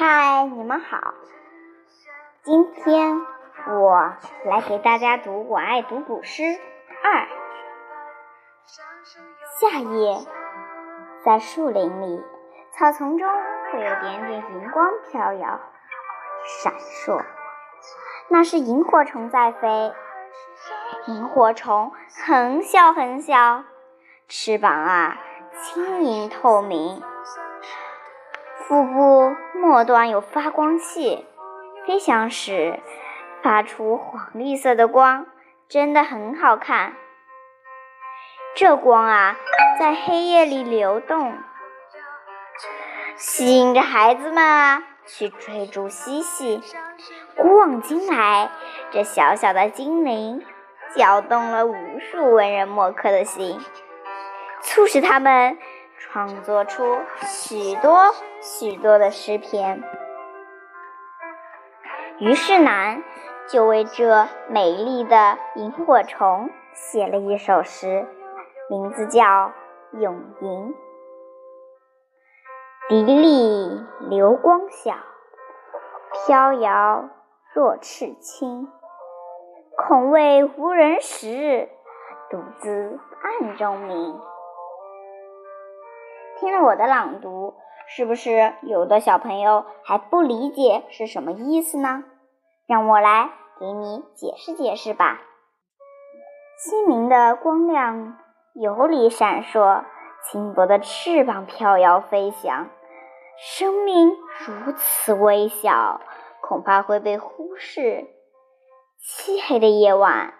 嗨，你们好！今天我来给大家读《我爱读古诗二》。夏夜，在树林里、草丛中，会有点点荧光飘摇、闪烁，那是萤火虫在飞。萤火虫很小很小，翅膀啊轻盈透明。腹部末端有发光器，飞翔时发出黄绿色的光，真的很好看。这光啊，在黑夜里流动，吸引着孩子们啊去追逐嬉戏。古往今来，这小小的精灵搅动了无数文人墨客的心，促使他们。创作出许多许多的诗篇，于是南就为这美丽的萤火虫写了一首诗，名字叫《咏萤》。笛丽流光小，飘摇若赤青。恐为无人识，独自暗中明。听了我的朗读，是不是有的小朋友还不理解是什么意思呢？让我来给你解释解释吧。清明的光亮游离闪烁，轻薄的翅膀飘摇飞翔，生命如此微小，恐怕会被忽视。漆黑的夜晚，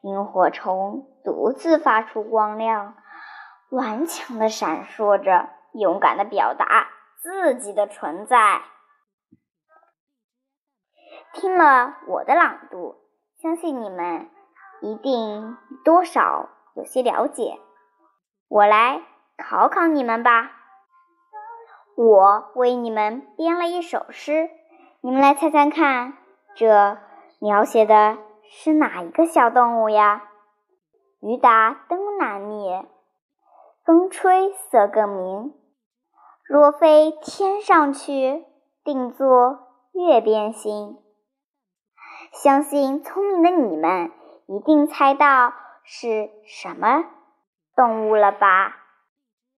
萤火虫独自发出光亮。顽强的闪烁着，勇敢的表达自己的存在。听了我的朗读，相信你们一定多少有些了解。我来考考你们吧。我为你们编了一首诗，你们来猜猜看，这描写的是哪一个小动物呀？雨打灯难灭。风吹色更明。若非天上去，定做月边星。相信聪明的你们一定猜到是什么动物了吧？